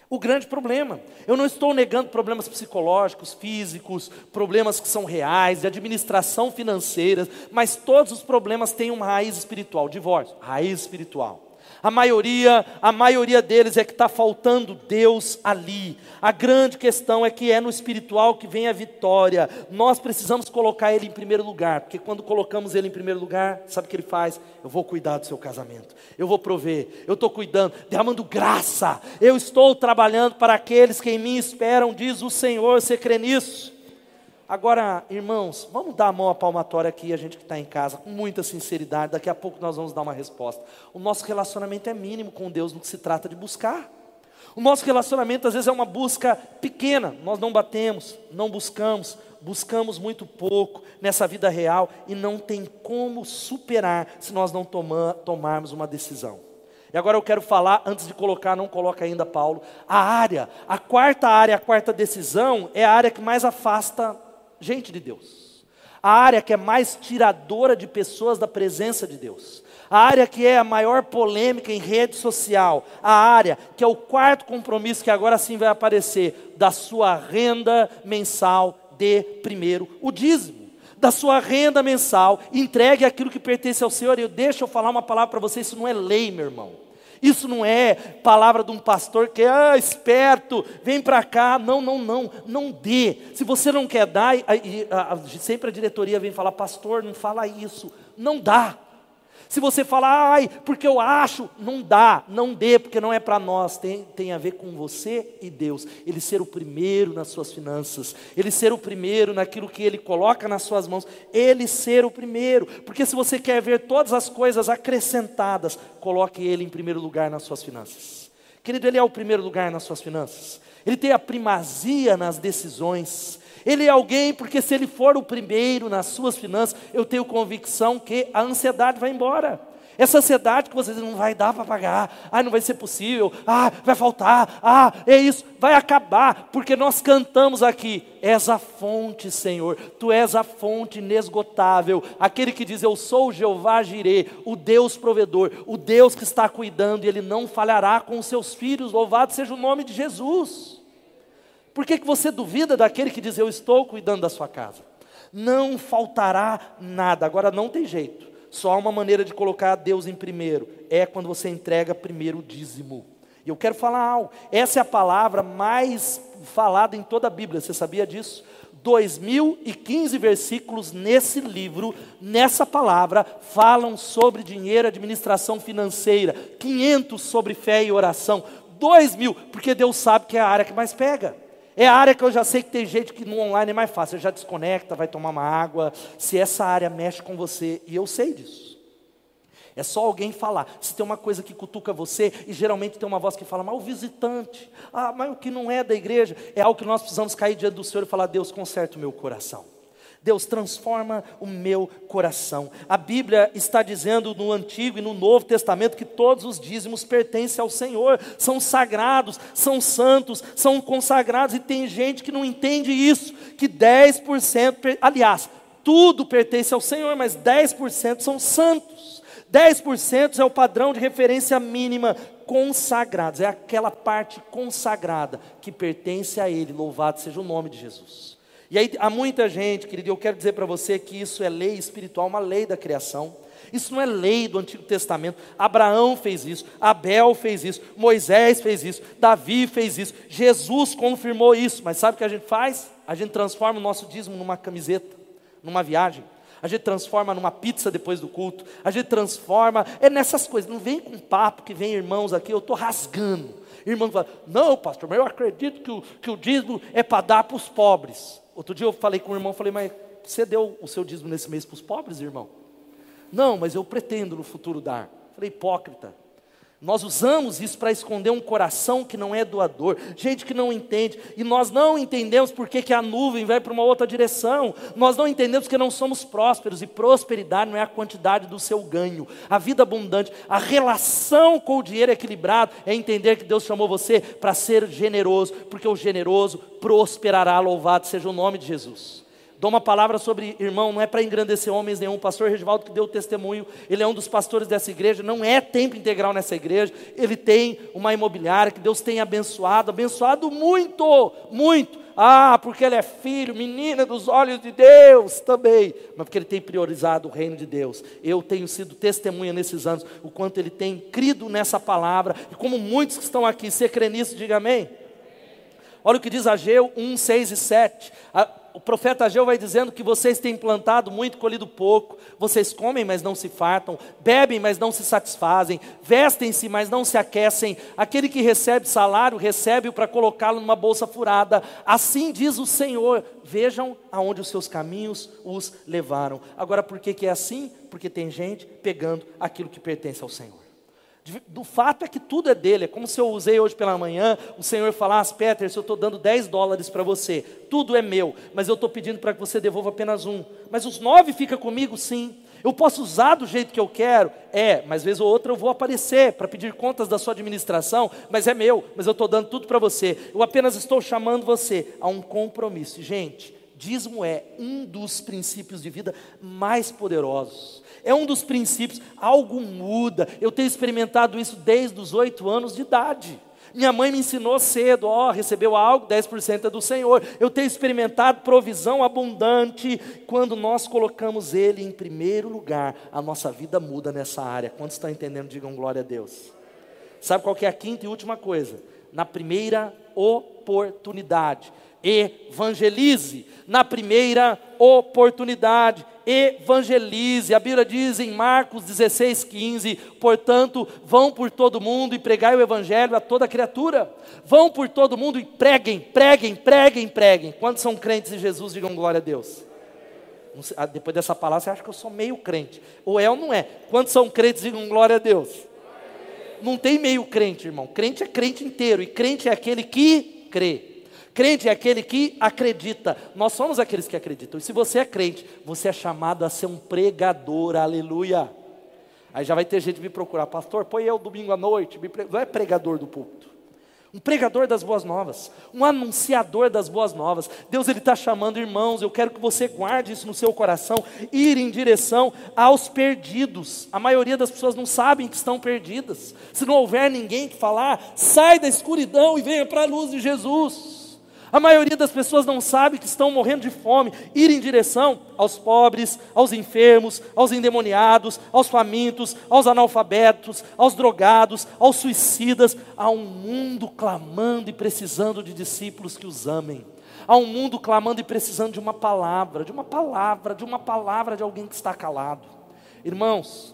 o grande problema. Eu não estou negando problemas psicológicos, físicos, problemas que são reais, de administração financeira, mas todos os problemas têm uma raiz espiritual, divórcio, raiz espiritual. A maioria, a maioria deles é que está faltando Deus ali. A grande questão é que é no espiritual que vem a vitória. Nós precisamos colocar Ele em primeiro lugar, porque quando colocamos Ele em primeiro lugar, sabe o que Ele faz? Eu vou cuidar do seu casamento, eu vou prover, eu estou cuidando, derramando graça. Eu estou trabalhando para aqueles que em mim esperam, diz o Senhor. Você crê nisso? Agora, irmãos, vamos dar a mão à palmatória aqui, a gente que está em casa, com muita sinceridade. Daqui a pouco nós vamos dar uma resposta. O nosso relacionamento é mínimo com Deus no que se trata de buscar. O nosso relacionamento às vezes é uma busca pequena, nós não batemos, não buscamos, buscamos muito pouco nessa vida real e não tem como superar se nós não toma, tomarmos uma decisão. E agora eu quero falar, antes de colocar, não coloca ainda Paulo, a área, a quarta área, a quarta decisão é a área que mais afasta gente de Deus. A área que é mais tiradora de pessoas da presença de Deus. A área que é a maior polêmica em rede social. A área que é o quarto compromisso que agora sim vai aparecer da sua renda mensal de primeiro o dízimo. Da sua renda mensal, entregue aquilo que pertence ao Senhor. E deixa eu falar uma palavra para você: isso não é lei, meu irmão. Isso não é palavra de um pastor que é ah, esperto, vem para cá. Não, não, não, não dê. Se você não quer dar, sempre a diretoria vem falar, pastor, não fala isso. Não dá. Se você falar, ai, porque eu acho, não dá, não dê, porque não é para nós, tem, tem a ver com você e Deus. Ele ser o primeiro nas suas finanças, ele ser o primeiro naquilo que ele coloca nas suas mãos, ele ser o primeiro, porque se você quer ver todas as coisas acrescentadas, coloque ele em primeiro lugar nas suas finanças. Querido, ele é o primeiro lugar nas suas finanças, ele tem a primazia nas decisões, ele é alguém porque se ele for o primeiro nas suas finanças, eu tenho convicção que a ansiedade vai embora. Essa ansiedade que você não vai dar para pagar, ah, não vai ser possível, ah, vai faltar, ah, é isso, vai acabar, porque nós cantamos aqui: és a fonte, Senhor, tu és a fonte inesgotável, aquele que diz: Eu sou o Jeová Jirê, o Deus provedor, o Deus que está cuidando, e Ele não falhará com os seus filhos, louvado seja o nome de Jesus. Por que, que você duvida daquele que diz: Eu estou cuidando da sua casa? Não faltará nada. Agora não tem jeito. Só há uma maneira de colocar Deus em primeiro: é quando você entrega primeiro o dízimo. E eu quero falar algo. Essa é a palavra mais falada em toda a Bíblia. Você sabia disso? 2015 versículos nesse livro, nessa palavra, falam sobre dinheiro, administração financeira, 500 sobre fé e oração, 2 mil, porque Deus sabe que é a área que mais pega. É a área que eu já sei que tem gente que no online é mais fácil, você já desconecta, vai tomar uma água. Se essa área mexe com você, e eu sei disso. É só alguém falar. Se tem uma coisa que cutuca você, e geralmente tem uma voz que fala, mas o visitante, ah, mas o que não é da igreja, é algo que nós precisamos cair diante do Senhor e falar: Deus, conserta o meu coração. Deus transforma o meu coração. A Bíblia está dizendo no Antigo e no Novo Testamento que todos os dízimos pertencem ao Senhor, são sagrados, são santos, são consagrados, e tem gente que não entende isso, que 10%, aliás, tudo pertence ao Senhor, mas 10% são santos. 10% é o padrão de referência mínima consagrados, é aquela parte consagrada que pertence a Ele, louvado seja o nome de Jesus. E aí há muita gente, querido, eu quero dizer para você que isso é lei espiritual, uma lei da criação. Isso não é lei do Antigo Testamento. Abraão fez isso, Abel fez isso, Moisés fez isso, Davi fez isso, Jesus confirmou isso. Mas sabe o que a gente faz? A gente transforma o nosso dízimo numa camiseta, numa viagem. a gente transforma numa pizza depois do culto, a gente transforma, é nessas coisas. Não vem com papo que vem irmãos aqui, eu estou rasgando. Irmão fala, não, pastor, mas eu acredito que o, que o dízimo é para dar para os pobres. Outro dia eu falei com o irmão, falei, mas você deu o seu dízimo nesse mês para os pobres, irmão? Não, mas eu pretendo no futuro dar. Falei, hipócrita. Nós usamos isso para esconder um coração que não é doador, gente que não entende, e nós não entendemos por que, que a nuvem vai para uma outra direção, nós não entendemos que não somos prósperos, e prosperidade não é a quantidade do seu ganho, a vida abundante, a relação com o dinheiro equilibrado é entender que Deus chamou você para ser generoso, porque o generoso prosperará, louvado seja o nome de Jesus. Dou uma palavra sobre irmão, não é para engrandecer homens nenhum. O pastor Regivaldo que deu testemunho, ele é um dos pastores dessa igreja, não é tempo integral nessa igreja. Ele tem uma imobiliária que Deus tem abençoado, abençoado muito, muito. Ah, porque ele é filho, menina dos olhos de Deus também, mas porque ele tem priorizado o reino de Deus. Eu tenho sido testemunha nesses anos, o quanto ele tem crido nessa palavra, e como muitos que estão aqui, você crê nisso, diga amém. Olha o que diz Ageu 1, 6 e 7 o profeta Ageu vai dizendo que vocês têm plantado muito, colhido pouco, vocês comem, mas não se fartam, bebem, mas não se satisfazem, vestem-se, mas não se aquecem. Aquele que recebe salário, recebe-o para colocá-lo numa bolsa furada. Assim diz o Senhor: vejam aonde os seus caminhos os levaram. Agora, por que, que é assim? Porque tem gente pegando aquilo que pertence ao Senhor do fato é que tudo é dele. É como se eu usei hoje pela manhã, o Senhor falasse, Peter, se eu estou dando 10 dólares para você, tudo é meu, mas eu estou pedindo para que você devolva apenas um. Mas os nove fica comigo, sim. Eu posso usar do jeito que eu quero? É, mas vez ou outra eu vou aparecer para pedir contas da sua administração, mas é meu, mas eu estou dando tudo para você. Eu apenas estou chamando você a um compromisso. Gente, dízimo é um dos princípios de vida mais poderosos é um dos princípios. Algo muda. Eu tenho experimentado isso desde os oito anos de idade. Minha mãe me ensinou cedo, ó, recebeu algo, 10% é do Senhor. Eu tenho experimentado provisão abundante. Quando nós colocamos Ele em primeiro lugar, a nossa vida muda nessa área. Quantos estão entendendo? Digam glória a Deus. Sabe qual é a quinta e última coisa? Na primeira oportunidade, evangelize. Na primeira oportunidade, evangelize. A Bíblia diz em Marcos 16, 15: portanto, vão por todo mundo e pregai o evangelho a toda criatura. Vão por todo mundo e preguem, preguem, preguem, preguem. Quantos são crentes em Jesus? Digam glória a Deus. Ah, depois dessa palavra, você acha que eu sou meio crente. Ou é ou não é? Quantos são crentes? Digam glória a Deus. Não tem meio crente, irmão. Crente é crente inteiro. E crente é aquele que crê. Crente é aquele que acredita. Nós somos aqueles que acreditam. E se você é crente, você é chamado a ser um pregador. Aleluia. Aí já vai ter gente me procurar, pastor, põe eu domingo à noite. Não é pregador do púlpito. Um pregador das boas novas, um anunciador das boas novas. Deus ele está chamando irmãos. Eu quero que você guarde isso no seu coração, ir em direção aos perdidos. A maioria das pessoas não sabem que estão perdidas. Se não houver ninguém que falar, sai da escuridão e venha para a luz de Jesus. A maioria das pessoas não sabe que estão morrendo de fome. Ir em direção aos pobres, aos enfermos, aos endemoniados, aos famintos, aos analfabetos, aos drogados, aos suicidas. Há um mundo clamando e precisando de discípulos que os amem. Há um mundo clamando e precisando de uma palavra, de uma palavra, de uma palavra de alguém que está calado. Irmãos,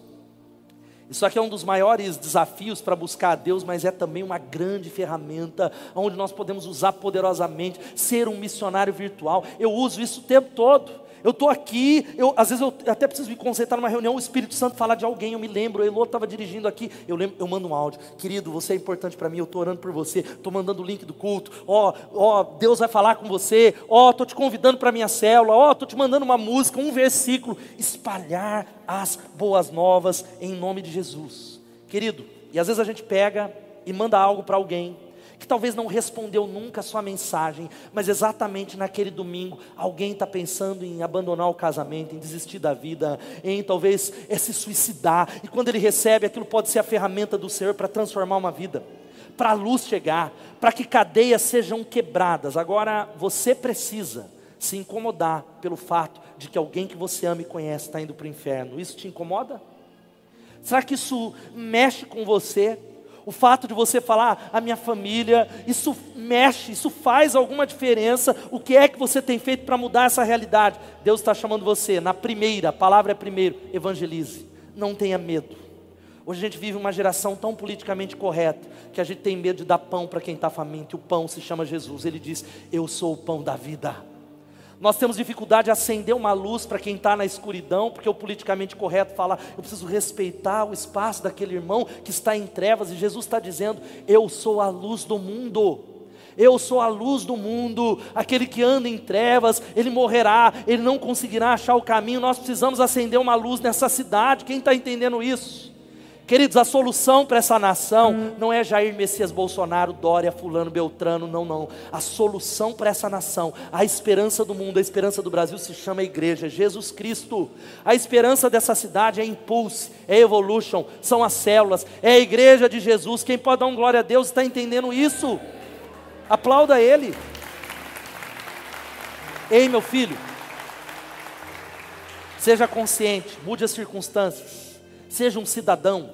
isso aqui é um dos maiores desafios para buscar a Deus, mas é também uma grande ferramenta onde nós podemos usar poderosamente, ser um missionário virtual. Eu uso isso o tempo todo. Eu estou aqui, eu, às vezes eu até preciso me concentrar numa reunião, o Espírito Santo falar de alguém, eu me lembro, o Elô estava dirigindo aqui, eu, lembro, eu mando um áudio, querido, você é importante para mim, eu estou orando por você, estou mandando o link do culto, ó, ó, Deus vai falar com você, ó, estou te convidando para minha célula, ó, estou te mandando uma música, um versículo, espalhar as boas novas em nome de Jesus. Querido, e às vezes a gente pega e manda algo para alguém, talvez não respondeu nunca a sua mensagem, mas exatamente naquele domingo, alguém está pensando em abandonar o casamento, em desistir da vida, em talvez é se suicidar, e quando ele recebe, aquilo pode ser a ferramenta do Senhor para transformar uma vida, para a luz chegar, para que cadeias sejam quebradas. Agora, você precisa se incomodar pelo fato de que alguém que você ama e conhece está indo para o inferno. Isso te incomoda? Será que isso mexe com você? O fato de você falar, a minha família, isso mexe, isso faz alguma diferença. O que é que você tem feito para mudar essa realidade? Deus está chamando você, na primeira, a palavra é primeiro, evangelize. Não tenha medo. Hoje a gente vive uma geração tão politicamente correta que a gente tem medo de dar pão para quem está faminto. O pão se chama Jesus. Ele diz: Eu sou o pão da vida. Nós temos dificuldade de acender uma luz para quem está na escuridão, porque o politicamente correto fala: eu preciso respeitar o espaço daquele irmão que está em trevas, e Jesus está dizendo: eu sou a luz do mundo. Eu sou a luz do mundo, aquele que anda em trevas, ele morrerá, ele não conseguirá achar o caminho. Nós precisamos acender uma luz nessa cidade. Quem está entendendo isso? Queridos, a solução para essa nação não é Jair Messias Bolsonaro, Dória, Fulano, Beltrano, não, não. A solução para essa nação, a esperança do mundo, a esperança do Brasil se chama igreja, Jesus Cristo. A esperança dessa cidade é Impulse, é Evolution, são as células, é a igreja de Jesus. Quem pode dar um glória a Deus está entendendo isso? Aplauda Ele. Ei, meu filho, seja consciente, mude as circunstâncias seja um cidadão,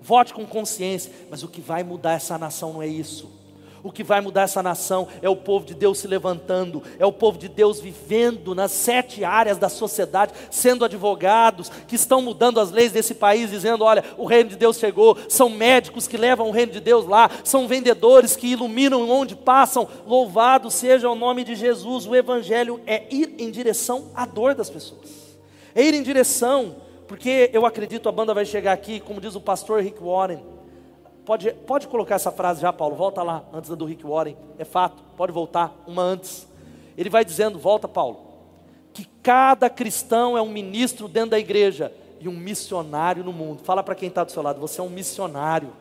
vote com consciência, mas o que vai mudar essa nação não é isso. O que vai mudar essa nação é o povo de Deus se levantando, é o povo de Deus vivendo nas sete áreas da sociedade, sendo advogados, que estão mudando as leis desse país, dizendo: olha, o reino de Deus chegou. São médicos que levam o reino de Deus lá, são vendedores que iluminam onde passam. Louvado seja o nome de Jesus. O Evangelho é ir em direção à dor das pessoas, é ir em direção porque eu acredito a banda vai chegar aqui, como diz o pastor Rick Warren. Pode, pode colocar essa frase já, Paulo, volta lá, antes da do Rick Warren, é fato, pode voltar, uma antes. Ele vai dizendo, volta Paulo, que cada cristão é um ministro dentro da igreja e um missionário no mundo. Fala para quem está do seu lado, você é um missionário.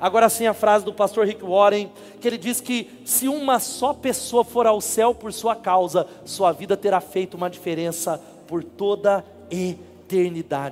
Agora sim a frase do pastor Rick Warren, que ele diz que se uma só pessoa for ao céu por sua causa, sua vida terá feito uma diferença por toda a eternidade.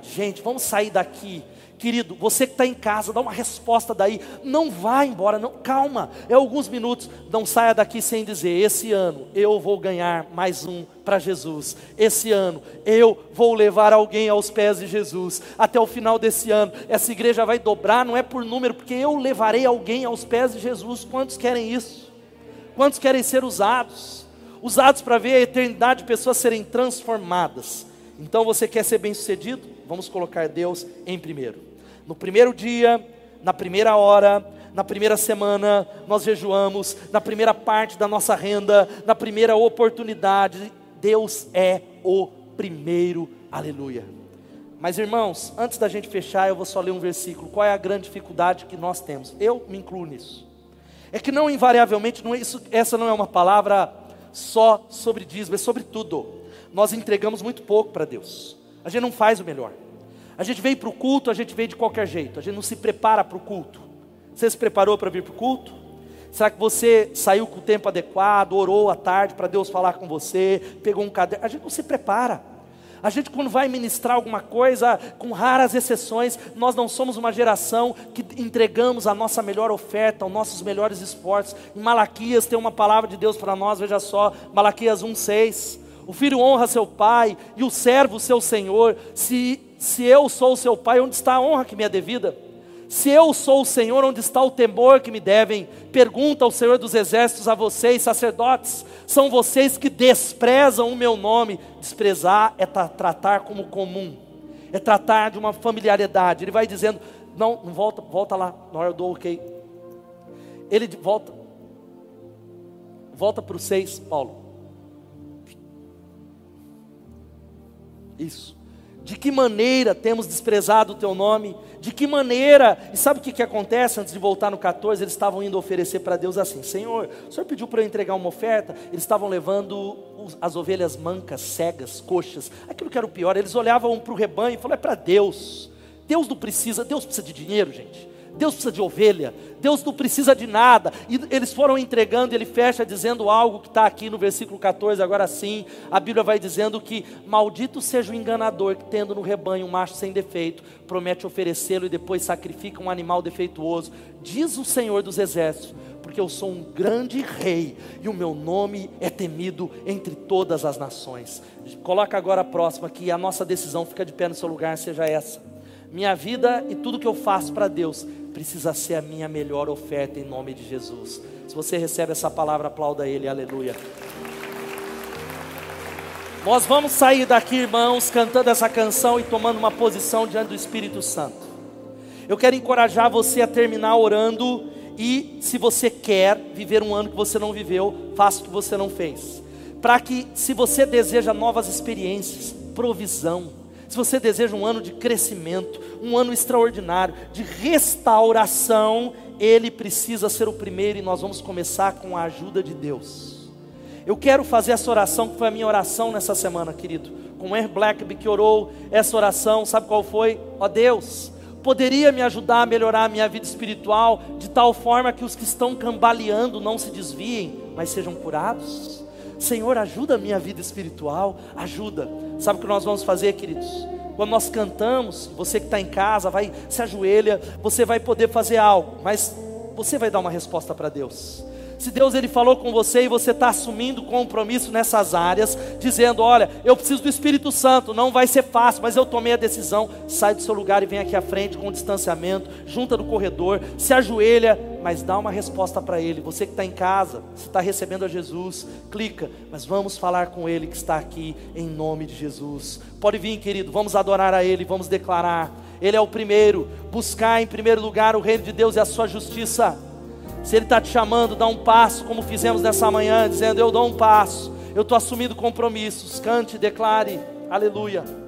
Gente, vamos sair daqui. Querido, você que está em casa, dá uma resposta daí. Não vá embora, não. Calma, é alguns minutos. Não saia daqui sem dizer: esse ano eu vou ganhar mais um para Jesus. Esse ano eu vou levar alguém aos pés de Jesus. Até o final desse ano, essa igreja vai dobrar, não é por número, porque eu levarei alguém aos pés de Jesus. Quantos querem isso? Quantos querem ser usados? Usados para ver a eternidade de pessoas serem transformadas então você quer ser bem-sucedido? Vamos colocar Deus em primeiro. No primeiro dia, na primeira hora, na primeira semana, nós jejuamos, na primeira parte da nossa renda, na primeira oportunidade, Deus é o primeiro. Aleluia. Mas irmãos, antes da gente fechar, eu vou só ler um versículo. Qual é a grande dificuldade que nós temos? Eu me incluo nisso. É que não invariavelmente, não é isso, essa não é uma palavra só sobre dízimo, é sobre tudo nós entregamos muito pouco para Deus. A gente não faz o melhor. A gente vem para o culto, a gente vem de qualquer jeito. A gente não se prepara para o culto. Você se preparou para vir para o culto? Será que você saiu com o tempo adequado, orou à tarde para Deus falar com você, pegou um caderno? A gente não se prepara. A gente, quando vai ministrar alguma coisa, com raras exceções, nós não somos uma geração que entregamos a nossa melhor oferta, os nossos melhores esforços. Em Malaquias tem uma palavra de Deus para nós, veja só, Malaquias 1,6. O filho honra seu pai e o servo seu senhor. Se, se eu sou seu pai, onde está a honra que me é devida? Se eu sou o Senhor, onde está o temor que me devem? Pergunta ao Senhor dos Exércitos a vocês, sacerdotes: são vocês que desprezam o meu nome. Desprezar é tratar como comum, é tratar de uma familiaridade. Ele vai dizendo: não, não volta, volta lá, na hora do ok. Ele volta, volta para o 6, Paulo. Isso. De que maneira temos desprezado o teu nome? De que maneira? E sabe o que, que acontece antes de voltar no 14? Eles estavam indo oferecer para Deus assim: Senhor, o Senhor pediu para eu entregar uma oferta. Eles estavam levando as ovelhas mancas, cegas, coxas. Aquilo que era o pior, eles olhavam para o rebanho e falaram: É para Deus. Deus não precisa, Deus precisa de dinheiro, gente. Deus precisa de ovelha, Deus não precisa de nada. E eles foram entregando, ele fecha dizendo algo que está aqui no versículo 14, agora sim, a Bíblia vai dizendo que maldito seja o enganador que tendo no rebanho um macho sem defeito, promete oferecê-lo e depois sacrifica um animal defeituoso. Diz o Senhor dos exércitos, porque eu sou um grande rei e o meu nome é temido entre todas as nações. Coloca agora a próxima que a nossa decisão fica de pé no seu lugar, seja essa minha vida e tudo que eu faço para Deus precisa ser a minha melhor oferta em nome de Jesus. Se você recebe essa palavra, aplauda Ele, aleluia. Nós vamos sair daqui, irmãos, cantando essa canção e tomando uma posição diante do Espírito Santo. Eu quero encorajar você a terminar orando e, se você quer viver um ano que você não viveu, faça o que você não fez. Para que, se você deseja novas experiências, provisão, se você deseja um ano de crescimento, um ano extraordinário, de restauração, ele precisa ser o primeiro e nós vamos começar com a ajuda de Deus. Eu quero fazer essa oração, que foi a minha oração nessa semana, querido. Com R. Blackby que orou essa oração, sabe qual foi? Ó Deus, poderia me ajudar a melhorar a minha vida espiritual, de tal forma que os que estão cambaleando não se desviem, mas sejam curados? Senhor, ajuda a minha vida espiritual, ajuda. Sabe o que nós vamos fazer, queridos? Quando nós cantamos, você que está em casa, vai se ajoelha, você vai poder fazer algo, mas você vai dar uma resposta para Deus. Se Deus ele falou com você e você está assumindo compromisso nessas áreas, dizendo: Olha, eu preciso do Espírito Santo, não vai ser fácil, mas eu tomei a decisão. Sai do seu lugar e vem aqui à frente com distanciamento, junta no corredor, se ajoelha, mas dá uma resposta para Ele. Você que está em casa, você está recebendo a Jesus, clica, mas vamos falar com Ele que está aqui em nome de Jesus. Pode vir, querido, vamos adorar a Ele, vamos declarar. Ele é o primeiro, buscar em primeiro lugar o reino de Deus e a sua justiça se Ele está te chamando, dá um passo, como fizemos nessa manhã, dizendo: Eu dou um passo, eu estou assumindo compromissos. Cante, declare, aleluia.